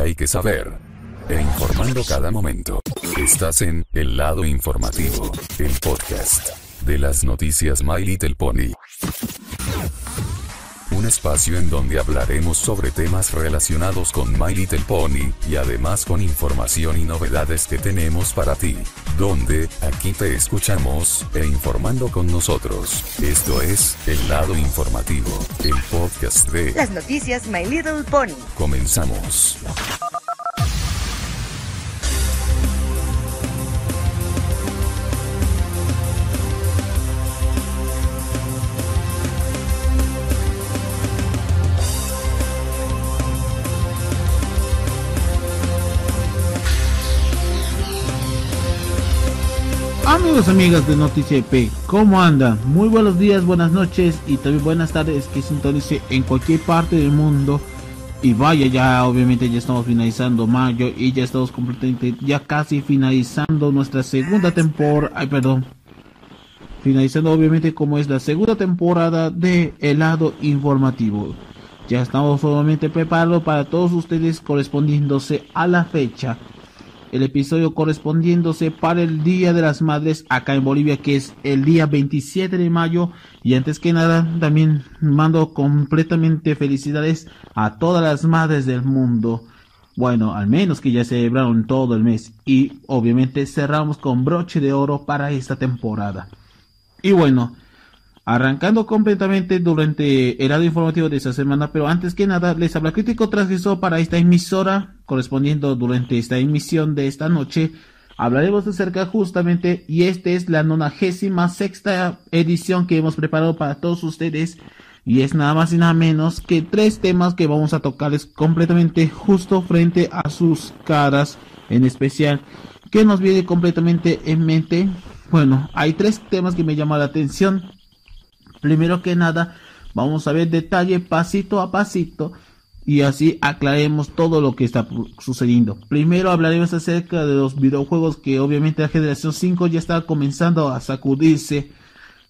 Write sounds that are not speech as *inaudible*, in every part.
hay que saber. E informando cada momento. Estás en El Lado Informativo, el podcast de las noticias My Little Pony. Un espacio en donde hablaremos sobre temas relacionados con My Little Pony y además con información y novedades que tenemos para ti. Donde, aquí te escuchamos e informando con nosotros. Esto es El Lado Informativo, el podcast de Las noticias My Little Pony. Comenzamos. Amigos, amigas de Noticia EP, ¿cómo andan? Muy buenos días, buenas noches y también buenas tardes que sintonice en cualquier parte del mundo. Y vaya, ya obviamente ya estamos finalizando mayo y ya estamos completamente, ya casi finalizando nuestra segunda temporada, ay perdón, finalizando obviamente como es la segunda temporada de Helado Informativo. Ya estamos obviamente preparados para todos ustedes correspondiéndose a la fecha el episodio correspondiéndose para el Día de las Madres acá en Bolivia, que es el día 27 de mayo. Y antes que nada, también mando completamente felicidades a todas las madres del mundo. Bueno, al menos que ya celebraron todo el mes. Y obviamente cerramos con broche de oro para esta temporada. Y bueno, Arrancando completamente durante el radio informativo de esta semana, pero antes que nada les habla crítico transmisor para esta emisora, correspondiendo durante esta emisión de esta noche. Hablaremos acerca justamente, y esta es la nonagésima sexta edición que hemos preparado para todos ustedes, y es nada más y nada menos que tres temas que vamos a tocarles completamente justo frente a sus caras, en especial, que nos viene completamente en mente. Bueno, hay tres temas que me llaman la atención Primero que nada, vamos a ver detalle pasito a pasito y así aclaremos todo lo que está sucediendo. Primero hablaremos acerca de los videojuegos que obviamente la generación 5 ya está comenzando a sacudirse.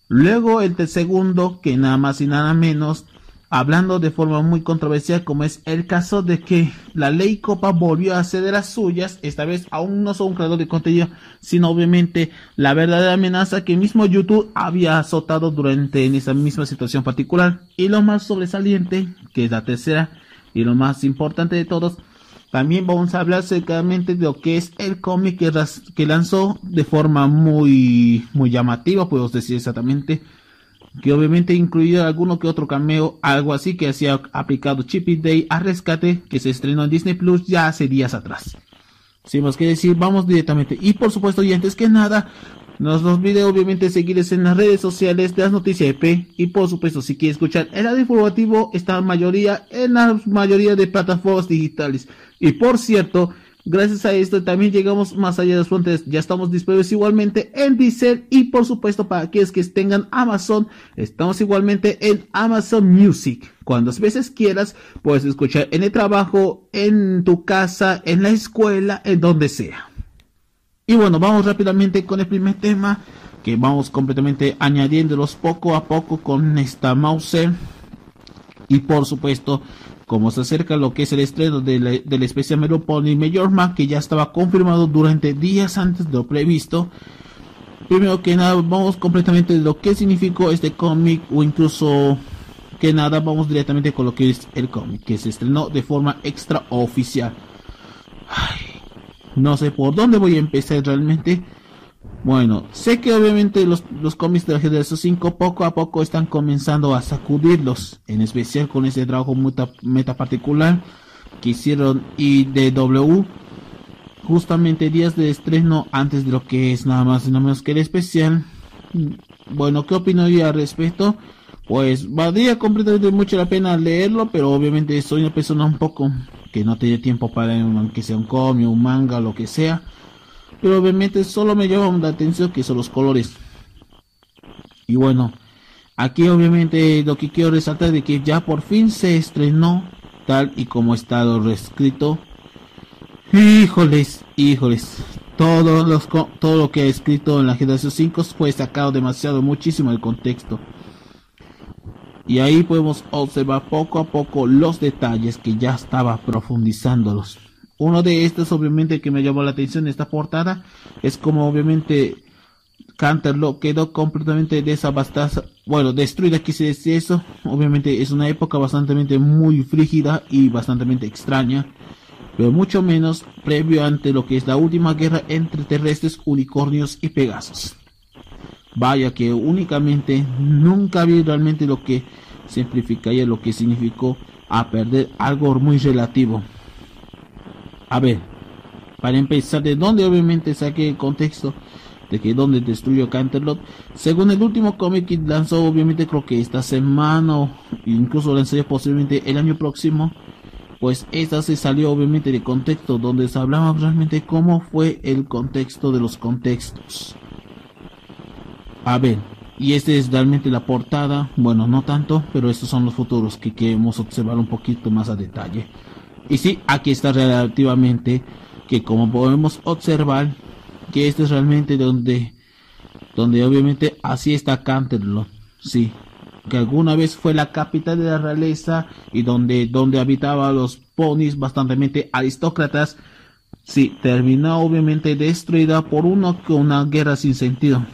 Luego el segundo, que nada más y nada menos, hablando de forma muy controversial como es el caso de que la ley Copa volvió a hacer de las suyas, esta vez aún no son un creador de contenido, sino obviamente la verdadera amenaza que mismo YouTube había azotado durante en esa misma situación particular. Y lo más sobresaliente, que es la tercera y lo más importante de todos, también vamos a hablar cercamente de lo que es el cómic que, que lanzó de forma muy, muy llamativa, podemos decir exactamente, que obviamente incluía alguno que otro cameo, algo así que hacía aplicado Chippy Day a Rescate, que se estrenó en Disney Plus ya hace días atrás. Sin más que decir, vamos directamente. Y por supuesto, y antes que nada, nos olvide obviamente seguirles en las redes sociales de las noticias EP. Y por supuesto, si quiere escuchar el radio informativo, está en mayoría en la mayoría de plataformas digitales. Y por cierto, Gracias a esto también llegamos más allá de las fronteras. Ya estamos disponibles igualmente en Diesel y por supuesto para aquellos que tengan Amazon, estamos igualmente en Amazon Music. Cuantas veces quieras, puedes escuchar en el trabajo, en tu casa, en la escuela, en donde sea. Y bueno, vamos rápidamente con el primer tema que vamos completamente añadiéndolos poco a poco con esta mouse. Y por supuesto, como se acerca lo que es el estreno de la, del especial Melopony Major Man, que ya estaba confirmado durante días antes de lo previsto. Primero que nada, vamos completamente de lo que significó este cómic, o incluso que nada, vamos directamente con lo que es el cómic, que se estrenó de forma extraoficial. no sé por dónde voy a empezar realmente. Bueno, sé que obviamente los, los cómics de la generación 5 poco a poco están comenzando a sacudirlos, en especial con ese trabajo meta, meta particular que hicieron IDW justamente días de estreno antes de lo que es nada más y nada menos que el especial. Bueno, ¿qué opino yo al respecto? Pues valdría completamente mucho la pena leerlo, pero obviamente soy una persona un poco que no tiene tiempo para que sea un cómic, un manga, lo que sea pero obviamente solo me llama la atención que son los colores. Y bueno, aquí obviamente lo que quiero resaltar de que ya por fin se estrenó tal y como está lo reescrito. Híjoles, híjoles. Todo, lo que ha escrito en la generación 5 fue sacado demasiado, muchísimo del contexto. Y ahí podemos observar poco a poco los detalles que ya estaba profundizándolos. Uno de estos, obviamente, que me llamó la atención esta portada, es como obviamente Canterlot quedó completamente desabastada, bueno, destruida, quise decir eso. Obviamente es una época bastante muy frígida y bastante extraña, pero mucho menos previo ante lo que es la última guerra entre terrestres, unicornios y pegasos. Vaya que únicamente nunca vi realmente lo que simplificaría lo que significó a perder algo muy relativo. A ver, para empezar, de dónde obviamente saqué el contexto de que donde destruyó Canterlot, según el último cómic que lanzó, obviamente creo que esta semana o incluso lanzaría posiblemente el año próximo, pues esta se salió obviamente de contexto, donde se hablaba realmente cómo fue el contexto de los contextos. A ver, y esta es realmente la portada, bueno, no tanto, pero estos son los futuros que queremos observar un poquito más a detalle. Y sí, aquí está relativamente que como podemos observar, que este es realmente donde, donde obviamente así está Canterlot, sí, que alguna vez fue la capital de la realeza y donde, donde habitaban los ponis bastante aristócratas, sí, terminó obviamente destruida por uno una guerra sin sentido.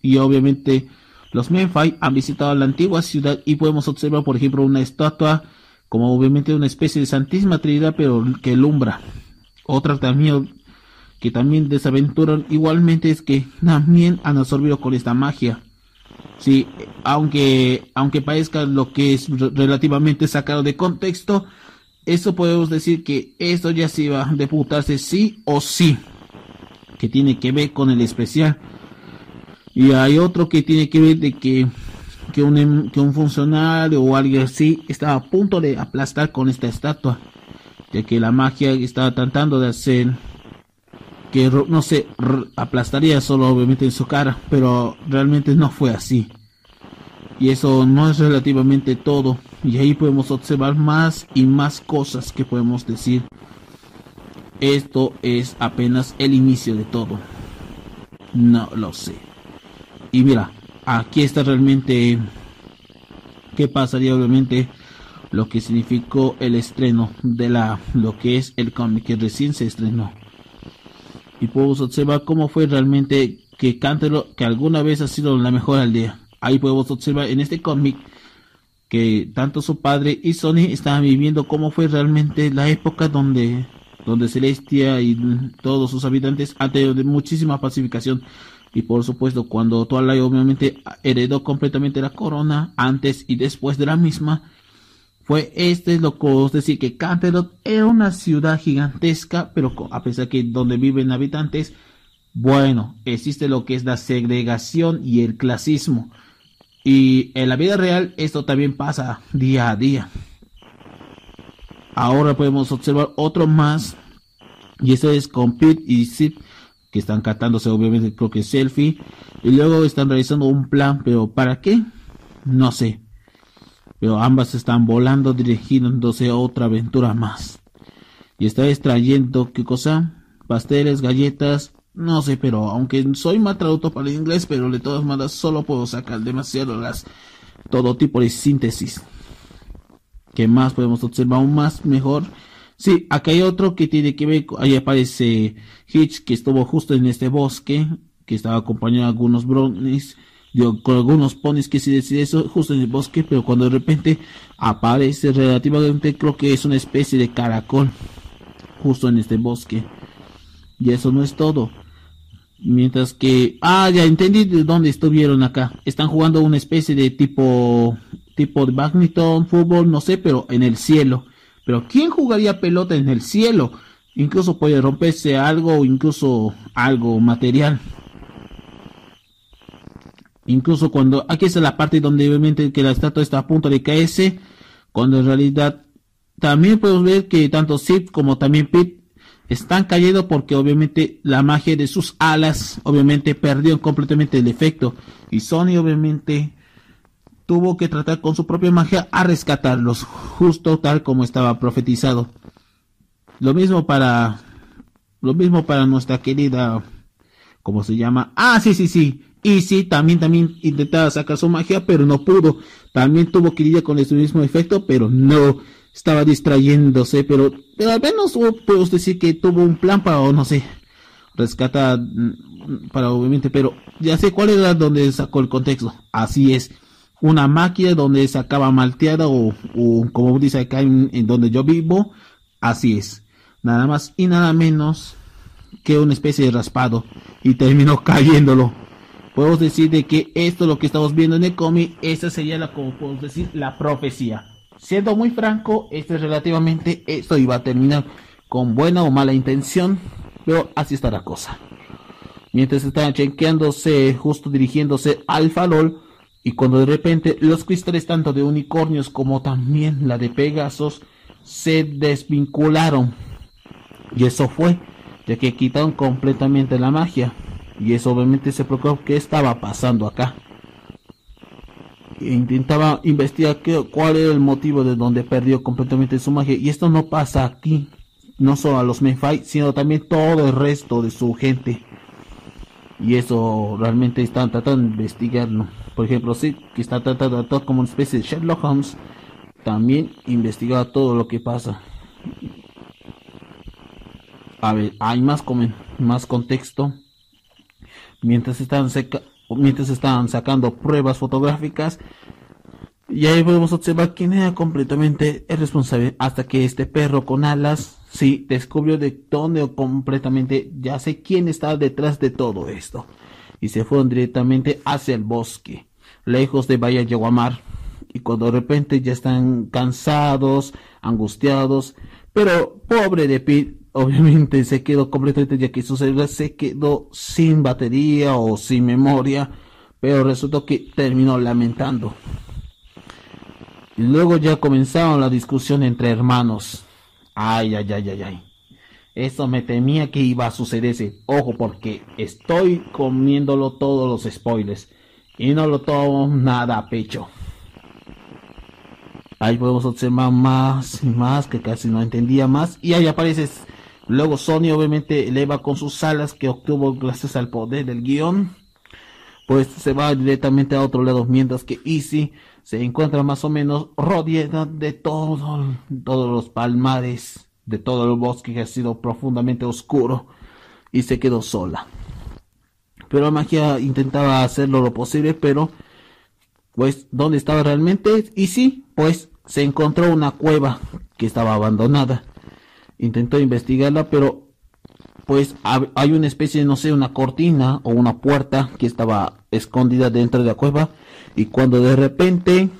Y obviamente los Menfai han visitado la antigua ciudad y podemos observar, por ejemplo, una estatua como obviamente una especie de Santísima Trinidad, pero que lumbra. Otra también que también desaventuran igualmente es que también han absorbido con esta magia. Sí, aunque, aunque parezca lo que es relativamente sacado de contexto, eso podemos decir que esto ya se iba a deputarse sí o sí, que tiene que ver con el especial. Y hay otro que tiene que ver de que, que, un, em, que un funcionario o alguien así estaba a punto de aplastar con esta estatua, ya que la magia estaba tratando de hacer que no sé, aplastaría solo obviamente en su cara, pero realmente no fue así. Y eso no es relativamente todo. Y ahí podemos observar más y más cosas que podemos decir. Esto es apenas el inicio de todo. No lo sé. Y mira, aquí está realmente qué pasaría obviamente lo que significó el estreno de la lo que es el cómic que recién se estrenó. Y podemos observar cómo fue realmente que Cantelo que alguna vez ha sido la mejor aldea. Ahí podemos observar en este cómic que tanto su padre y Sony estaban viviendo cómo fue realmente la época donde donde Celestia y todos sus habitantes han tenido muchísima pacificación y por supuesto, cuando Twilight obviamente heredó completamente la corona, antes y después de la misma, fue este lo que os decir que Canterlot era una ciudad gigantesca, pero a pesar que donde viven habitantes, bueno, existe lo que es la segregación y el clasismo. Y en la vida real esto también pasa día a día. Ahora podemos observar otro más. Y eso es con Pete y Sid que están catándose obviamente creo que selfie y luego están realizando un plan pero para qué no sé. Pero ambas están volando dirigiéndose a otra aventura más. Y está extrayendo qué cosa pasteles galletas no sé pero aunque soy mal traductor para el inglés pero de todas maneras solo puedo sacar demasiado las todo tipo de síntesis. Que más podemos observar aún más mejor Sí, acá hay otro que tiene que ver, ahí aparece Hitch que estuvo justo en este bosque, que estaba acompañado de algunos brownies, con algunos ponis que sí decide eso, justo en el bosque, pero cuando de repente aparece relativamente, creo que es una especie de caracol, justo en este bosque. Y eso no es todo. Mientras que, ah, ya entendí de dónde estuvieron acá. Están jugando una especie de tipo, tipo de badminton, fútbol, no sé, pero en el cielo. Pero ¿quién jugaría pelota en el cielo? Incluso puede romperse algo o incluso algo material. Incluso cuando aquí es la parte donde obviamente que la estatua está a punto de caerse, cuando en realidad también podemos ver que tanto Sid como también Pete están cayendo porque obviamente la magia de sus alas obviamente perdió completamente el efecto y Sony obviamente tuvo que tratar con su propia magia a rescatarlos, justo tal como estaba profetizado. Lo mismo para lo mismo para nuestra querida ¿cómo se llama? Ah, sí, sí, sí. Y sí, también también intentaba sacar su magia, pero no pudo. También tuvo que lidiar con ese mismo efecto, pero no. estaba distrayéndose, pero, pero al menos puedo decir que tuvo un plan para, no sé, rescatar, mm, para obviamente, pero ya sé cuál era donde sacó el contexto. Así es, una máquina donde sacaba malteada o, o como dice acá en, donde yo vivo, así es. Nada más y nada menos que una especie de raspado y terminó *laughs* cayéndolo. Podemos decir de que esto lo que estamos viendo en el cómic, esa sería la, como podemos decir, la profecía. Siendo muy franco, esto es relativamente, esto iba a terminar con buena o mala intención, pero así está la cosa. Mientras estaban chequeándose, justo dirigiéndose al falol, y cuando de repente los cristales tanto de unicornios como también la de Pegasos se desvincularon. Y eso fue de que quitaron completamente la magia. Y eso obviamente se preocupó qué estaba pasando acá. E intentaba investigar qué, cuál era el motivo de donde perdió completamente su magia. Y esto no pasa aquí, no solo a los Menfai, sino también todo el resto de su gente. Y eso realmente están tratando de investigarlo. Por ejemplo, sí, que está tratando de actuar como una especie de Sherlock Holmes. También investigar todo lo que pasa. A ver, hay más, más contexto. Mientras están, mientras están sacando pruebas fotográficas, y ahí podemos observar quién era completamente el responsable hasta que este perro con alas sí descubrió de dónde completamente ya sé quién está detrás de todo esto y se fueron directamente hacia el bosque lejos de Yaguamar y cuando de repente ya están cansados angustiados pero pobre de Pete obviamente se quedó completamente ya que su celular se quedó sin batería o sin memoria, pero resultó que terminó lamentando. Y luego ya comenzaron la discusión entre hermanos. Ay, ay, ay, ay, ay. Eso me temía que iba a sucederse. Ojo, porque estoy comiéndolo todos los spoilers. Y no lo tomo nada a pecho. Ahí podemos observar más y más, que casi no entendía más. Y ahí aparece Luego Sony obviamente eleva con sus alas que obtuvo gracias al poder del guion. Pues se va directamente a otro lado, mientras que Easy se encuentra más o menos rodeada de todo, todos los palmares, de todo el bosque que ha sido profundamente oscuro y se quedó sola. Pero la magia intentaba hacerlo lo posible, pero pues ¿dónde estaba realmente? Easy, pues se encontró una cueva que estaba abandonada. Intentó investigarla, pero pues hay una especie, no sé, una cortina o una puerta que estaba escondida dentro de la cueva. Y cuando de repente,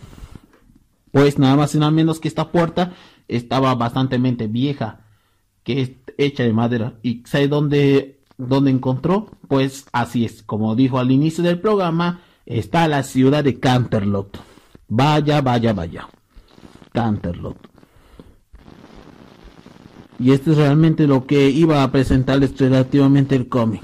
pues nada más y nada menos que esta puerta estaba bastante vieja, que es hecha de madera. Y ¿sabe dónde, dónde encontró? Pues así es, como dijo al inicio del programa, está la ciudad de Canterlot. Vaya, vaya, vaya. Canterlot. Y esto es realmente lo que iba a presentarles relativamente el cómic.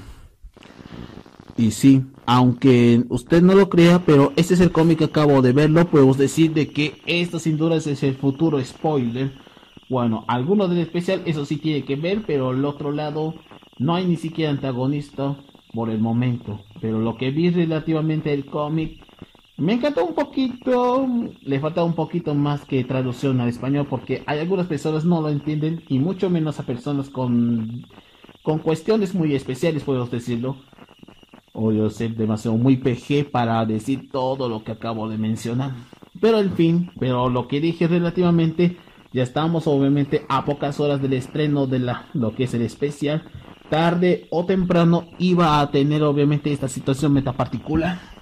Y sí, aunque usted no lo crea, pero este es el cómic que acabo de verlo, podemos decir de que esto sin duda es el futuro spoiler. Bueno, alguno del especial, eso sí tiene que ver, pero al otro lado no hay ni siquiera antagonista por el momento. Pero lo que vi relativamente el cómic me encantó un poquito, le falta un poquito más que traducción al español porque hay algunas personas no lo entienden y mucho menos a personas con, con cuestiones muy especiales, puedo decirlo. O yo sé demasiado muy PG para decir todo lo que acabo de mencionar. Pero en fin, pero lo que dije relativamente, ya estamos obviamente a pocas horas del estreno de la, lo que es el especial. Tarde o temprano iba a tener obviamente esta situación metaparticular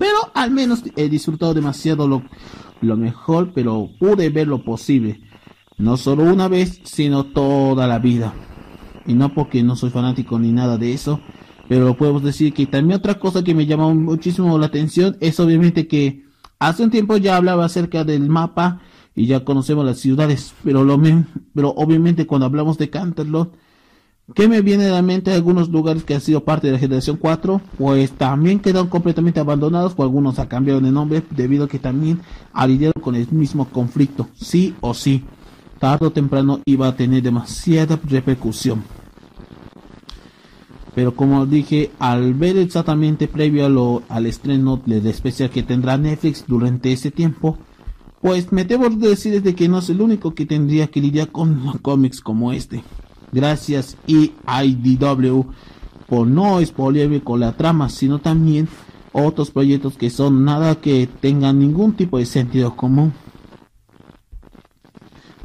pero al menos he disfrutado demasiado lo, lo mejor, pero pude ver lo posible. No solo una vez, sino toda la vida. Y no porque no soy fanático ni nada de eso, pero podemos decir que también otra cosa que me llamó muchísimo la atención es obviamente que hace un tiempo ya hablaba acerca del mapa y ya conocemos las ciudades, pero lo pero obviamente cuando hablamos de Canterlot ¿Qué me viene a la mente algunos lugares que han sido parte de la generación 4? Pues también quedaron completamente abandonados o algunos han cambiado de nombre debido a que también lidiado con el mismo conflicto, sí o sí. Tarde o temprano iba a tener demasiada repercusión. Pero como dije, al ver exactamente previo al estreno del especial que tendrá Netflix durante ese tiempo, Pues me debo decir de que no es el único que tendría que lidiar con *laughs* cómics como este. Gracias EIDW por no expoliarme con la trama, sino también otros proyectos que son nada que tengan ningún tipo de sentido común.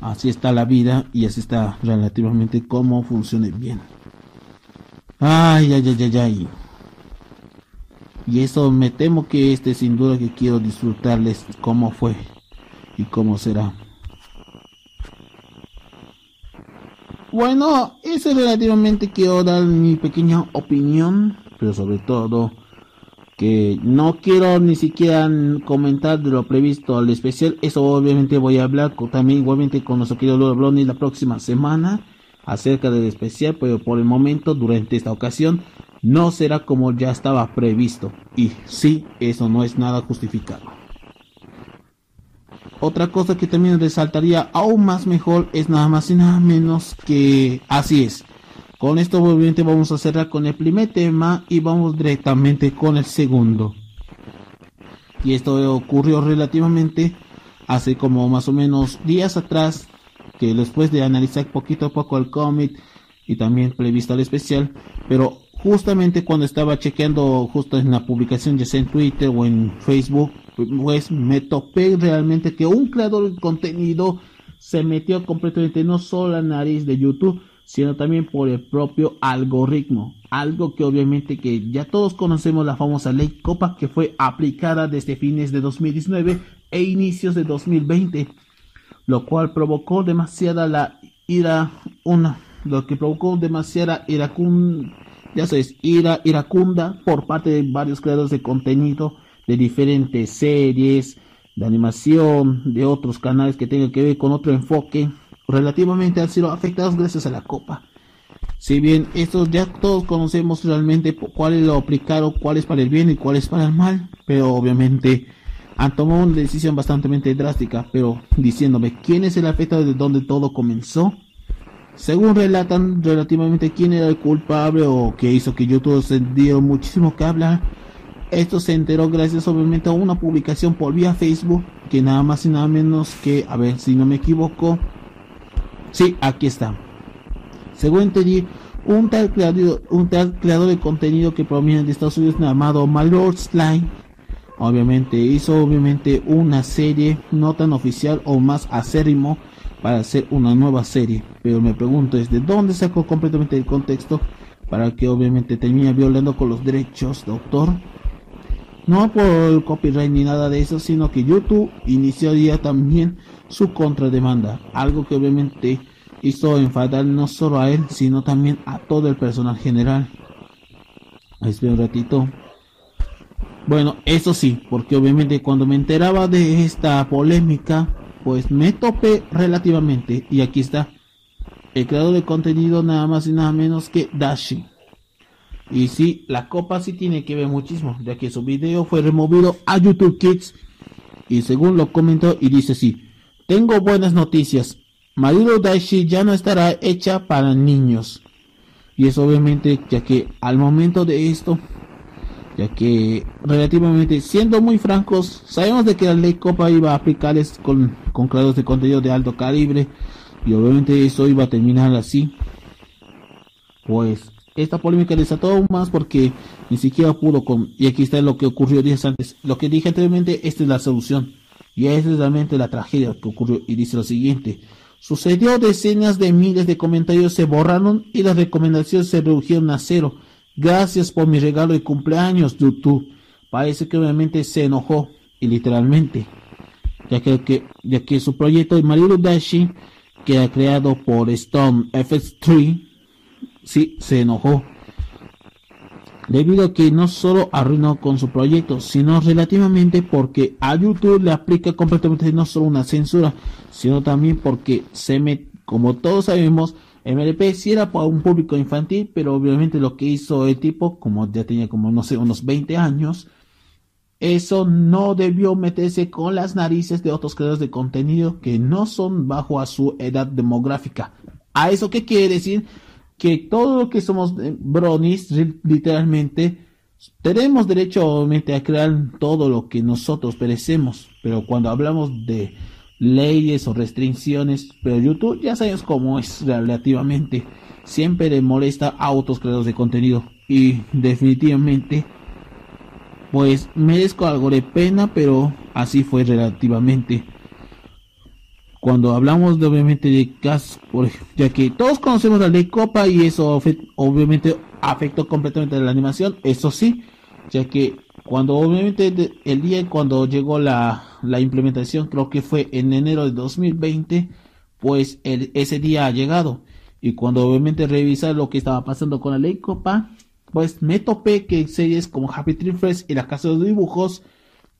Así está la vida y así está relativamente cómo funcione bien. Ay, ay, ay, ay, ay. Y eso me temo que este sin duda que quiero disfrutarles cómo fue y cómo será. Bueno, eso relativamente quiero dar mi pequeña opinión, pero sobre todo que no quiero ni siquiera comentar de lo previsto al especial. Eso obviamente voy a hablar también igualmente con nuestro querido Lord Blondie la próxima semana acerca del especial, pero por el momento, durante esta ocasión, no será como ya estaba previsto. Y sí, eso no es nada justificado. Otra cosa que también resaltaría aún más mejor es nada más y nada menos que así es. Con esto obviamente vamos a cerrar con el primer tema y vamos directamente con el segundo. Y esto ocurrió relativamente hace como más o menos días atrás, que después de analizar poquito a poco el cómic y también previsto el especial, pero justamente cuando estaba chequeando justo en la publicación ya sea en Twitter o en Facebook, pues me topé realmente que un creador de contenido se metió completamente no solo la nariz de YouTube, sino también por el propio algoritmo. Algo que obviamente que ya todos conocemos la famosa ley Copa que fue aplicada desde fines de 2019 e inicios de 2020, lo cual provocó demasiada la ira, una, lo que provocó demasiada iracunda, ya sabes, ira iracunda por parte de varios creadores de contenido de diferentes series, de animación, de otros canales que tengan que ver con otro enfoque relativamente han sido afectados gracias a la copa. Si bien estos ya todos conocemos realmente cuáles lo aplicaron, cuáles para el bien y cuáles para el mal, pero obviamente han tomado una decisión bastante drástica, pero diciéndome quién es el afectado de donde todo comenzó. Según relatan relativamente quién era el culpable o que hizo que YouTube se dio muchísimo que hablar, esto se enteró gracias obviamente a una publicación por vía Facebook que nada más y nada menos que, a ver si no me equivoco, Sí, aquí está. Según entendí, un tal creador, un tal creador de contenido que proviene de Estados Unidos llamado Malord Slime, obviamente hizo obviamente una serie no tan oficial o más acérrimo para hacer una nueva serie. Pero me pregunto es de dónde sacó completamente el contexto para que obviamente termine violando con los derechos de autor. No por copyright ni nada de eso, sino que YouTube inició también su contrademanda, algo que obviamente hizo enfadar no solo a él, sino también a todo el personal general. Espera un ratito. Bueno, eso sí, porque obviamente cuando me enteraba de esta polémica, pues me topé relativamente. Y aquí está. El creador de contenido nada más y nada menos que Dashi. Y sí, la copa sí tiene que ver muchísimo, ya que su video fue removido a YouTube Kids. Y según lo comentó y dice sí, tengo buenas noticias. Marido Daishi ya no estará hecha para niños. Y es obviamente ya que al momento de esto, ya que relativamente siendo muy francos, sabemos de que la ley Copa iba a aplicarles con, con de contenido de alto calibre. Y obviamente eso iba a terminar así. Pues esta polémica desató más porque ni siquiera pudo con... Y aquí está lo que ocurrió días antes. Lo que dije anteriormente, esta es la solución. Y esa es realmente la tragedia que ocurrió. Y dice lo siguiente. Sucedió decenas de miles de comentarios se borraron y las recomendaciones se redujeron a cero. Gracias por mi regalo de cumpleaños, YouTube. Parece que obviamente se enojó. Y literalmente. Ya que, su proyecto de Marilu Dashi, que ha creado por Stone FX3, sí, se enojó debido a que no solo arruinó con su proyecto, sino relativamente porque a YouTube le aplica completamente no solo una censura, sino también porque se me, como todos sabemos, MLP sí era para un público infantil, pero obviamente lo que hizo el tipo, como ya tenía como no sé, unos 20 años, eso no debió meterse con las narices de otros creadores de contenido que no son bajo a su edad demográfica. ¿A eso qué quiere decir? Que todo lo que somos eh, bronis, literalmente, tenemos derecho obviamente a crear todo lo que nosotros perecemos, pero cuando hablamos de leyes o restricciones, pero YouTube ya sabes cómo es relativamente. Siempre le molesta a otros creadores de contenido y definitivamente pues merezco algo de pena, pero así fue relativamente. Cuando hablamos de obviamente de por, ya que todos conocemos la ley Copa y eso obviamente afectó completamente la animación, eso sí, ya que cuando obviamente el día cuando llegó la, la implementación, creo que fue en enero de 2020, pues el, ese día ha llegado. Y cuando obviamente revisar lo que estaba pasando con la ley Copa, pues me topé que series como Happy Tree Friends y la Casa de los Dibujos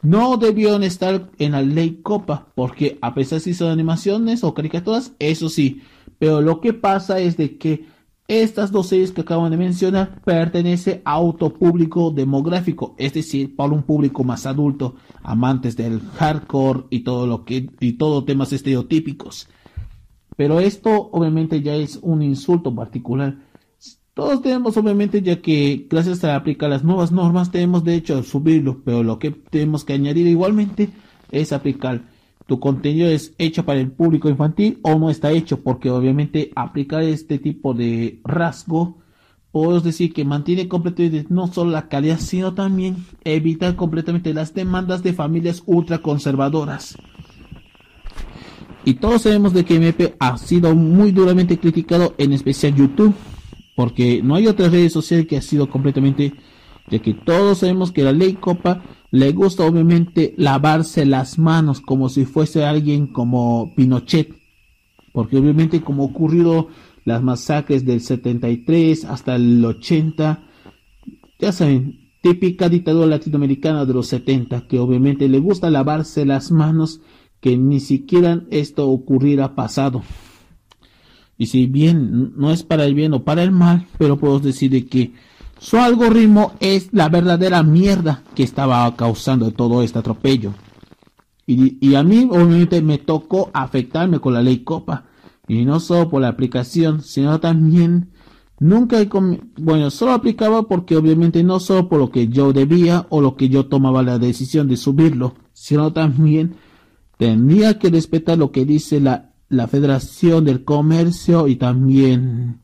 no debieron estar en la ley Copa, porque a pesar de si son animaciones o caricaturas, eso sí. Pero lo que pasa es de que estas dos series que acabo de mencionar pertenecen a auto público demográfico, es decir, para un público más adulto, amantes del hardcore y todo lo que y todo temas estereotípicos. Pero esto obviamente ya es un insulto particular. Todos tenemos obviamente ya que gracias a aplicar las nuevas normas tenemos derecho a subirlo, pero lo que tenemos que añadir igualmente es aplicar tu contenido es hecho para el público infantil o no está hecho, porque obviamente aplicar este tipo de rasgo, puedo decir que mantiene completamente no solo la calidad, sino también evitar completamente las demandas de familias ultraconservadoras. Y todos sabemos de que MP ha sido muy duramente criticado, en especial YouTube, porque no hay otras redes sociales que ha sido completamente, ya que todos sabemos que la ley Copa le gusta obviamente lavarse las manos como si fuese alguien como Pinochet, porque obviamente como ocurrido las masacres del 73 hasta el 80, ya saben, típica dictadura latinoamericana de los 70, que obviamente le gusta lavarse las manos, que ni siquiera esto ocurriera pasado. Y si bien no es para el bien o para el mal, pero puedo decir que su algoritmo es la verdadera mierda que estaba causando todo este atropello. Y, a mí obviamente me tocó afectarme con la ley Copa. Y no solo por la aplicación, sino también nunca he bueno, solo aplicaba porque obviamente no solo por lo que yo debía o lo que yo tomaba la decisión de subirlo, sino también tenía que respetar lo que dice la, la Federación del Comercio y también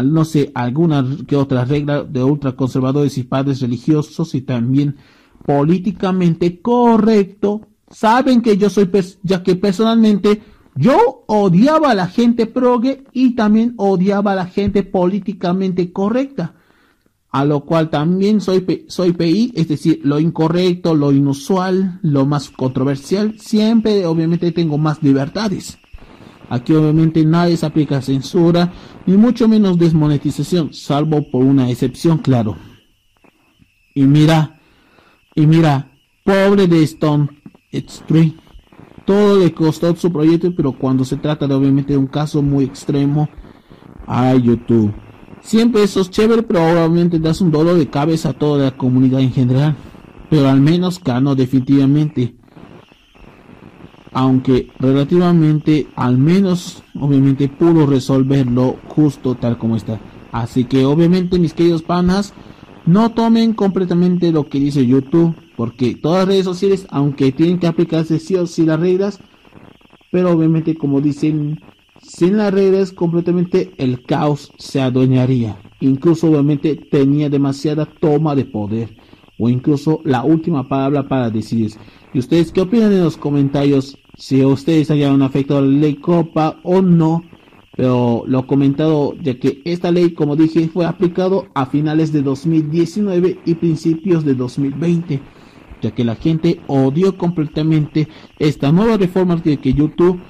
no sé, alguna que otra regla de ultraconservadores y padres religiosos y también políticamente correcto, saben que yo soy, ya que personalmente yo odiaba a la gente progue y también odiaba a la gente políticamente correcta, a lo cual también soy, soy PI, es decir, lo incorrecto, lo inusual, lo más controversial, siempre obviamente tengo más libertades. Aquí obviamente nadie se aplica censura, ni mucho menos desmonetización, salvo por una excepción, claro. Y mira, y mira, pobre de Stone Street. Todo le costó su proyecto, pero cuando se trata de obviamente de un caso muy extremo, ay YouTube. Siempre eso es chévere, pero obviamente das un dolor de cabeza a toda la comunidad en general. Pero al menos Cano definitivamente aunque relativamente al menos obviamente pudo resolverlo justo tal como está. Así que obviamente mis queridos panas, no tomen completamente lo que dice YouTube, porque todas las redes sociales, aunque tienen que aplicarse sí o sí las reglas, pero obviamente como dicen, sin las reglas completamente el caos se adueñaría. Incluso obviamente tenía demasiada toma de poder, o incluso la última palabra para decidir. ¿Y ustedes qué opinan en los comentarios? Si ustedes hayan afectado a la ley Copa o no, pero lo comentado ya que esta ley, como dije, fue aplicado a finales de 2019 y principios de 2020, ya que la gente odió completamente esta nueva reforma que, que YouTube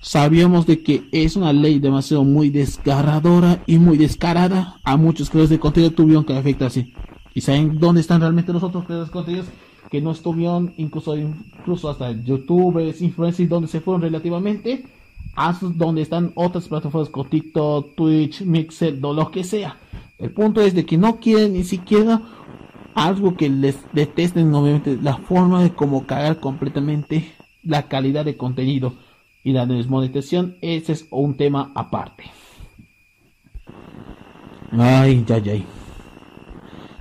sabíamos de que es una ley demasiado muy desgarradora y muy descarada. A muchos creadores de contenido tuvieron que afectarse. ¿Y saben dónde están realmente los otros creadores de contenidos? Que no estuvieron incluso incluso hasta youtubers, influencers donde se fueron relativamente a donde están otras plataformas como TikTok, Twitch, Mixer, lo que sea. El punto es de que no quieren ni siquiera algo que les detesten obviamente la forma de cómo cagar completamente la calidad de contenido y la desmonetización, ese es un tema aparte. Ay, ya, ya.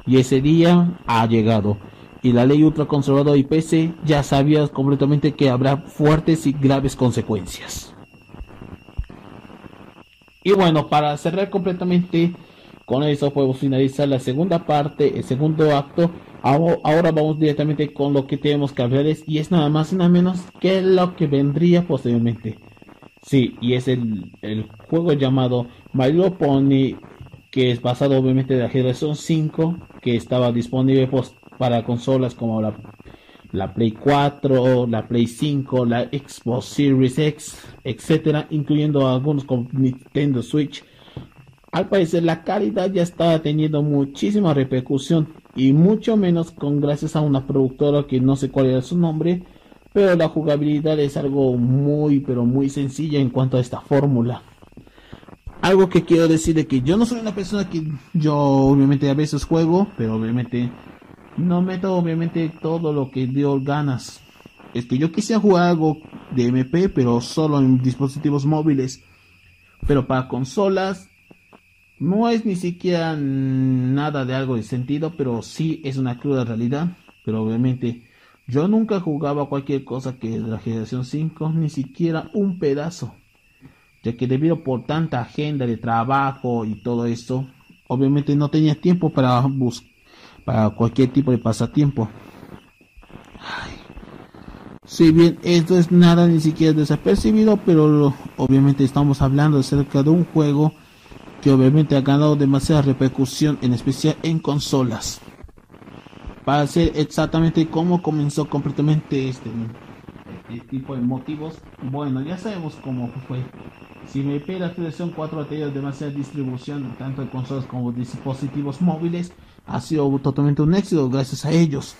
Y ese día ha llegado. Y la ley ultraconservadora y PC, ya sabías completamente que habrá fuertes y graves consecuencias. Y bueno, para cerrar completamente con eso podemos finalizar la segunda parte, el segundo acto. Ahora vamos directamente con lo que tenemos que hablar y es nada más y nada menos que lo que vendría posteriormente. Sí, y es el, juego llamado My Pony, que es basado obviamente de la generación 5, que estaba disponible pues, para consolas como la, la Play 4, la Play 5, la Xbox Series X, etcétera, incluyendo algunos con Nintendo Switch. Al parecer la calidad ya estaba teniendo muchísima repercusión y mucho menos con gracias a una productora que no sé cuál era su nombre, pero la jugabilidad es algo muy pero muy sencilla en cuanto a esta fórmula. Algo que quiero decir de que yo no soy una persona que yo obviamente a veces juego, pero obviamente no meto obviamente todo lo que dio ganas. Es que yo quisiera jugar algo de MP, pero solo en dispositivos móviles. Pero para consolas no es ni siquiera nada de algo de sentido, pero sí es una cruda realidad. Pero obviamente yo nunca jugaba cualquier cosa que de la generación 5, ni siquiera un pedazo. Ya que debido por tanta agenda de trabajo y todo eso, obviamente no tenía tiempo para buscar para cualquier tipo de pasatiempo. Si bien esto es nada ni siquiera desapercibido, pero obviamente estamos hablando acerca de un juego que obviamente ha ganado demasiada repercusión, en especial en consolas para ser exactamente cómo comenzó completamente este, este, tipo de motivos. Bueno, ya sabemos cómo fue. Si me pide la generación 4 ha tenido demasiada distribución, tanto en consolas como dispositivos móviles, ha sido totalmente un éxito gracias a ellos.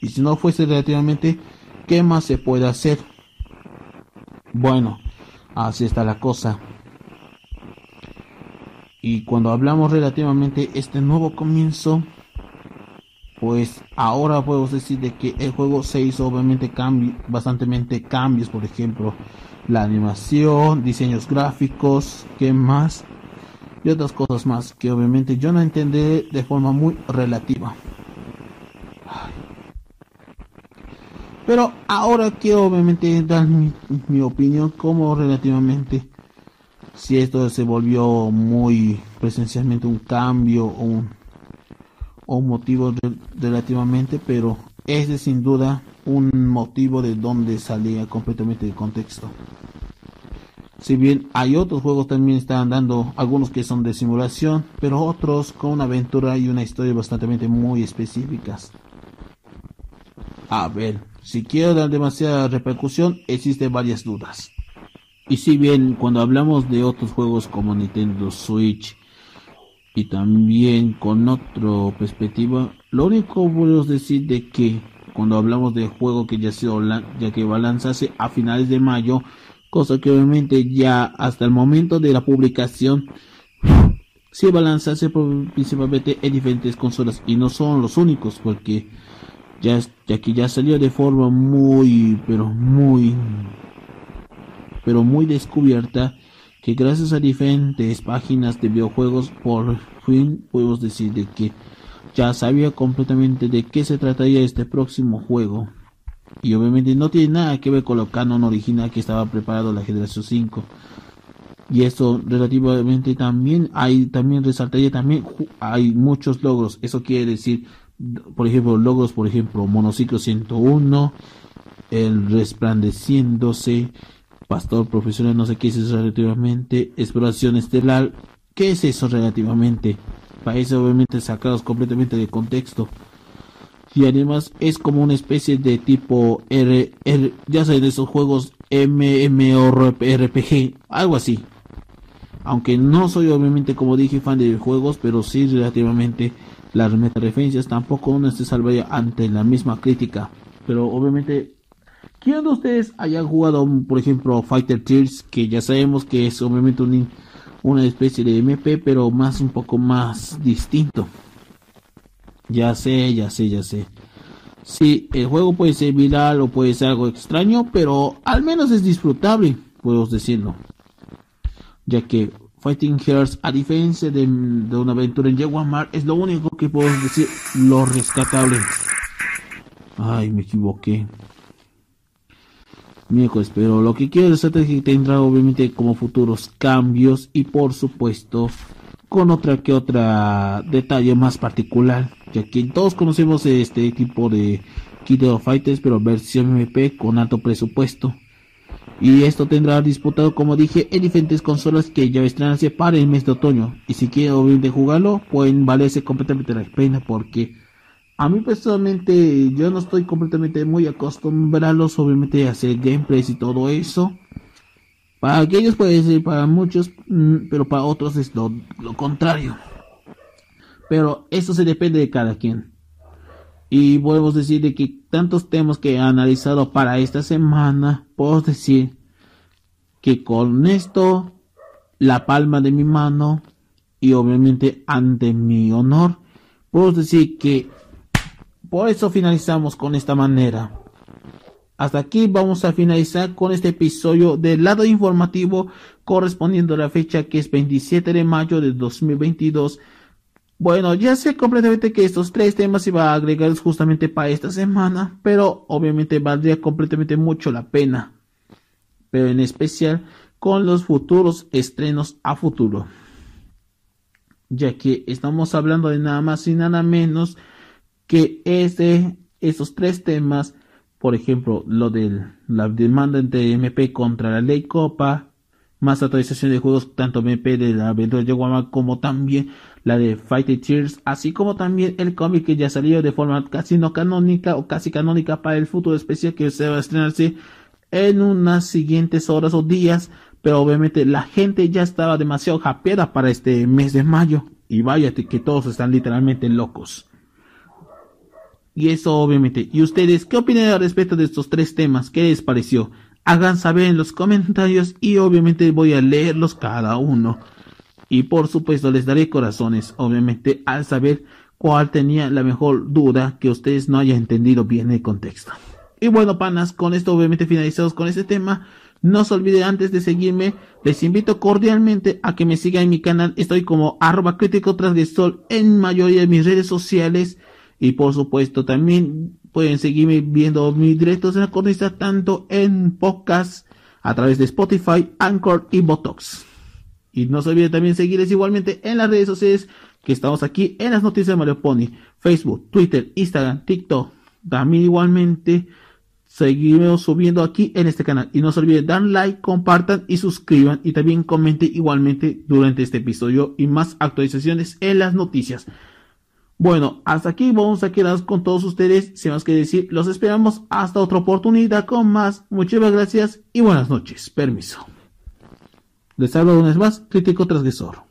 Y si no fuese relativamente, ¿qué más se puede hacer? Bueno, así está la cosa. Y cuando hablamos relativamente este nuevo comienzo, pues ahora podemos decir de que el juego se hizo obviamente cambi bastantemente cambios, por ejemplo, la animación, diseños gráficos, qué más y otras cosas más que obviamente yo no entendí de forma muy relativa. Pero ahora quiero obviamente dar mi, mi opinión como relativamente si esto se volvió muy presencialmente un cambio o un o motivo relativamente, pero ese es sin duda un motivo de donde salía completamente de contexto. Si bien hay otros juegos también están dando algunos que son de simulación, pero otros con una aventura y una historia bastante muy específicas. A ver, si quiero dar demasiada repercusión, existen varias dudas. Y si bien cuando hablamos de otros juegos como Nintendo Switch, y también con otra perspectiva, lo único bueno es decir de que cuando hablamos de juego que ya, sido, ya que va a lanzarse a finales de mayo, cosa que obviamente ya hasta el momento de la publicación sí va a lanzarse principalmente en diferentes consolas y no son los únicos porque ya, ya que ya salió de forma muy pero muy pero muy descubierta que gracias a diferentes páginas de videojuegos por fin podemos decir de que ya sabía completamente de qué se trataría este próximo juego. Y obviamente no tiene nada que ver con lo canon original que estaba preparado la generación 5. Y eso relativamente también hay, también resaltaría también, hay muchos logros. Eso quiere decir, por ejemplo, logros, por ejemplo, Monociclo 101, el resplandeciéndose, pastor profesional, no sé qué es eso relativamente, exploración estelar, ¿qué es eso relativamente? Países obviamente sacados completamente de contexto. Y además es como una especie de tipo R, R ya saben, esos juegos MMORPG, algo así. Aunque no soy obviamente como dije fan de juegos, pero sí relativamente las referencias tampoco uno se salvaría ante la misma crítica. Pero obviamente ¿Quién de ustedes hayan jugado, por ejemplo, Fighter Tears, que ya sabemos que es obviamente una especie de MP, pero más un poco más distinto? Ya sé, ya sé, ya sé. Sí, el juego puede ser viral o puede ser algo extraño, pero al menos es disfrutable, puedo decirlo. Ya que Fighting Hearts, a diferencia de, una aventura en Jaguar es lo único que puedo decir lo rescatable. Ay, me equivoqué. Miércoles, pero lo que quiero es que tendrá obviamente como futuros cambios y por supuesto con otra que otra detalle más particular, ya que todos conocemos este tipo de Kid of Fighters, pero versión MP con alto presupuesto. Y esto tendrá disputado, como dije, en diferentes consolas que ya estrenarse para el mes de otoño. Y si quieren obviamente jugarlo, pueden valerse completamente la pena porque a mí personalmente yo no estoy completamente muy acostumbrado obviamente a hacer gameplays y todo eso. Para aquellos puede ser para muchos, mm, pero para otros es lo, contrario. Pero eso se depende de cada quien. Y podemos decir de que tantos temas que he analizado para esta semana, puedo decir que con esto, la palma de mi mano y obviamente ante mi honor, puedo decir que por eso finalizamos con esta manera. Hasta aquí vamos a finalizar con este episodio del lado informativo correspondiendo a la fecha que es 27 de mayo de 2022. Bueno, ya sé completamente que estos tres temas va a agregar justamente para esta semana, pero obviamente valdría completamente mucho la pena. Pero en especial con los futuros estrenos a futuro. Ya que estamos hablando de nada más y nada menos que ese, esos tres temas, por ejemplo, lo de la demanda entre MP contra la ley Copa, más actualización de juegos, tanto MP de la aventura de Guama como también la de Fighting Tears, así como también el cómic que ya salió de forma casi no canónica o casi canónica para el futuro especial que se va a estrenarse en unas siguientes horas o días, pero obviamente la gente ya estaba demasiado japeada para este mes de mayo y vaya que todos están literalmente locos. Y eso obviamente. ¿Y ustedes qué opinan al respecto de estos tres temas? ¿Qué les pareció? Hagan saber en los comentarios y obviamente voy a leerlos cada uno. Y por supuesto les daré corazones, obviamente, al saber cuál tenía la mejor duda que ustedes no hayan entendido bien el contexto. Y bueno, panas, con esto obviamente finalizados con este tema. No se olviden antes de seguirme, les invito cordialmente a que me sigan en mi canal. Estoy como arroba crítico transgresor en mayoría de mis redes sociales. Y por supuesto también pueden seguirme viendo mis directos en la cornisa tanto en podcast a través de Spotify, Anchor y Botox. Y no se olviden también seguirles igualmente en las redes sociales que estamos aquí en las noticias de Mario Pony, Facebook, Twitter, Instagram, TikTok. También igualmente seguimos subiendo aquí en este canal. Y no se olviden dar like, compartan y suscriban. Y también comenten igualmente durante este episodio y más actualizaciones en las noticias. Bueno, hasta aquí vamos a quedar con todos ustedes. Sin más que decir, los esperamos hasta otra oportunidad con más. Muchísimas gracias y buenas noches. Permiso. Les hablo una vez más, crítico transgresor.